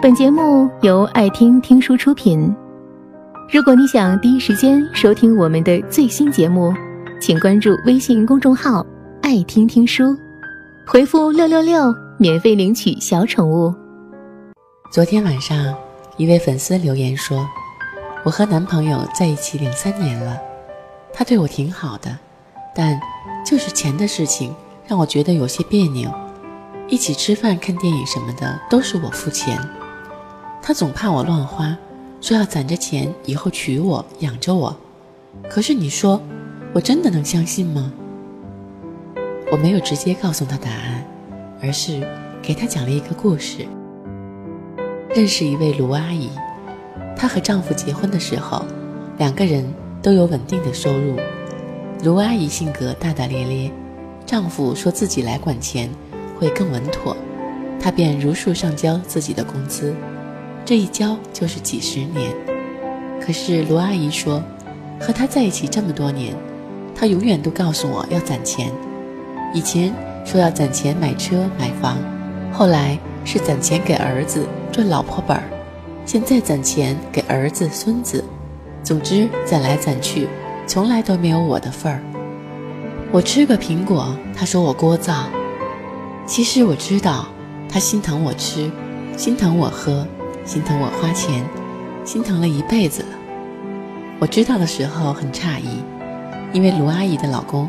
本节目由爱听听书出品。如果你想第一时间收听我们的最新节目，请关注微信公众号“爱听听书”，回复“六六六”免费领取小宠物。昨天晚上，一位粉丝留言说：“我和男朋友在一起两三年了，他对我挺好的，但就是钱的事情让我觉得有些别扭。一起吃饭、看电影什么的都是我付钱，他总怕我乱花，说要攒着钱以后娶我、养着我。可是你说，我真的能相信吗？”我没有直接告诉他答案，而是给他讲了一个故事。认识一位卢阿姨，她和丈夫结婚的时候，两个人都有稳定的收入。卢阿姨性格大大咧咧，丈夫说自己来管钱会更稳妥，她便如数上交自己的工资，这一交就是几十年。可是卢阿姨说，和他在一起这么多年，他永远都告诉我要攒钱，以前说要攒钱买车买房，后来是攒钱给儿子。赚老婆本儿，现在攒钱给儿子孙子，总之攒来攒去，从来都没有我的份儿。我吃个苹果，他说我聒噪。其实我知道，他心疼我吃，心疼我喝，心疼我花钱，心疼了一辈子了。我知道的时候很诧异，因为卢阿姨的老公，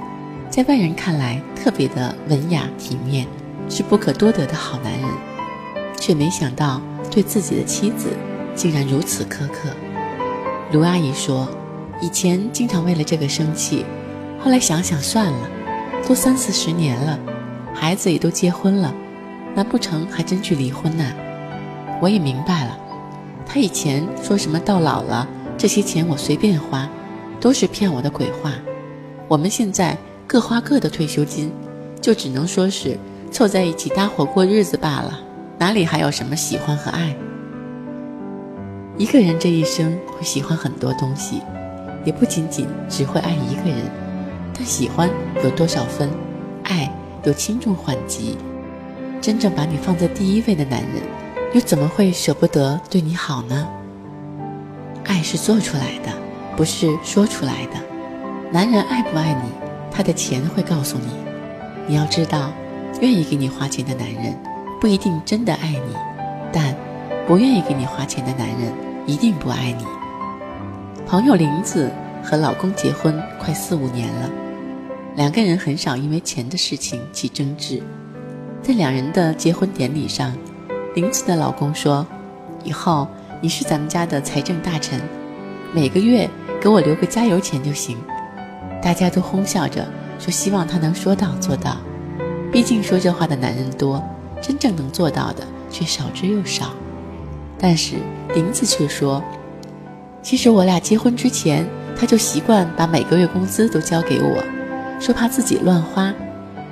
在外人看来特别的文雅体面，是不可多得的好男人，却没想到。对自己的妻子竟然如此苛刻，卢阿姨说：“以前经常为了这个生气，后来想想算了，都三四十年了，孩子也都结婚了，难不成还真去离婚呢？”我也明白了，他以前说什么到老了这些钱我随便花，都是骗我的鬼话。我们现在各花各的退休金，就只能说是凑在一起搭伙过日子罢了。哪里还有什么喜欢和爱？一个人这一生会喜欢很多东西，也不仅仅只会爱一个人。但喜欢有多少分，爱有轻重缓急。真正把你放在第一位的男人，又怎么会舍不得对你好呢？爱是做出来的，不是说出来的。男人爱不爱你，他的钱会告诉你。你要知道，愿意给你花钱的男人。不一定真的爱你，但不愿意给你花钱的男人一定不爱你。朋友林子和老公结婚快四五年了，两个人很少因为钱的事情起争执。在两人的结婚典礼上，林子的老公说：“以后你是咱们家的财政大臣，每个月给我留个加油钱就行。”大家都哄笑着说：“希望他能说到做到。”毕竟说这话的男人多。真正能做到的却少之又少，但是林子却说：“其实我俩结婚之前，他就习惯把每个月工资都交给我，说怕自己乱花，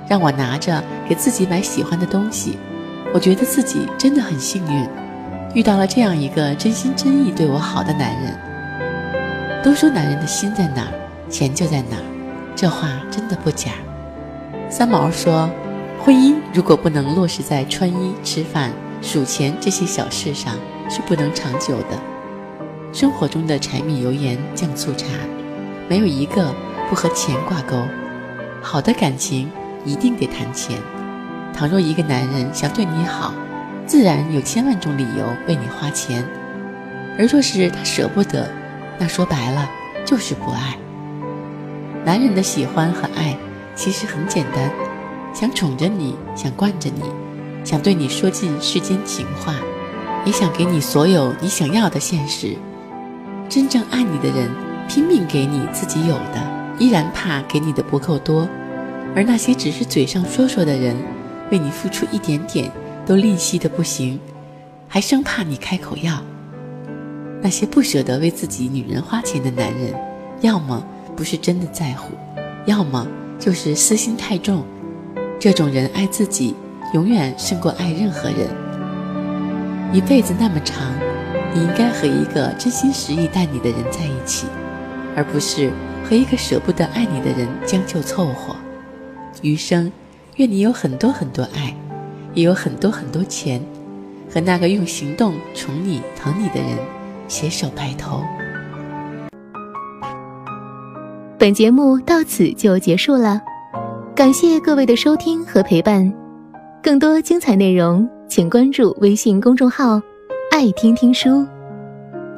让我拿着给自己买喜欢的东西。我觉得自己真的很幸运，遇到了这样一个真心真意对我好的男人。都说男人的心在哪儿，钱就在哪儿，这话真的不假。”三毛说。婚姻如果不能落实在穿衣、吃饭、数钱这些小事上，是不能长久的。生活中的柴米油盐酱醋茶，没有一个不和钱挂钩。好的感情一定得谈钱。倘若一个男人想对你好，自然有千万种理由为你花钱。而若是他舍不得，那说白了就是不爱。男人的喜欢和爱其实很简单。想宠着你，想惯着你，想对你说尽世间情话，也想给你所有你想要的现实。真正爱你的人，拼命给你自己有的，依然怕给你的不够多；而那些只是嘴上说说的人，为你付出一点点都吝惜的不行，还生怕你开口要。那些不舍得为自己女人花钱的男人，要么不是真的在乎，要么就是私心太重。这种人爱自己，永远胜过爱任何人。一辈子那么长，你应该和一个真心实意待你的人在一起，而不是和一个舍不得爱你的人将就凑合。余生，愿你有很多很多爱，也有很多很多钱，和那个用行动宠你疼你的人携手白头。本节目到此就结束了，感谢各位的收听和陪伴。更多精彩内容，请关注微信公众号“爱听听书”，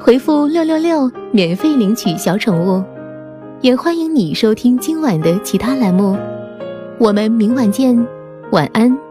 回复“六六六”免费领取小宠物。也欢迎你收听今晚的其他栏目。我们明晚见，晚安。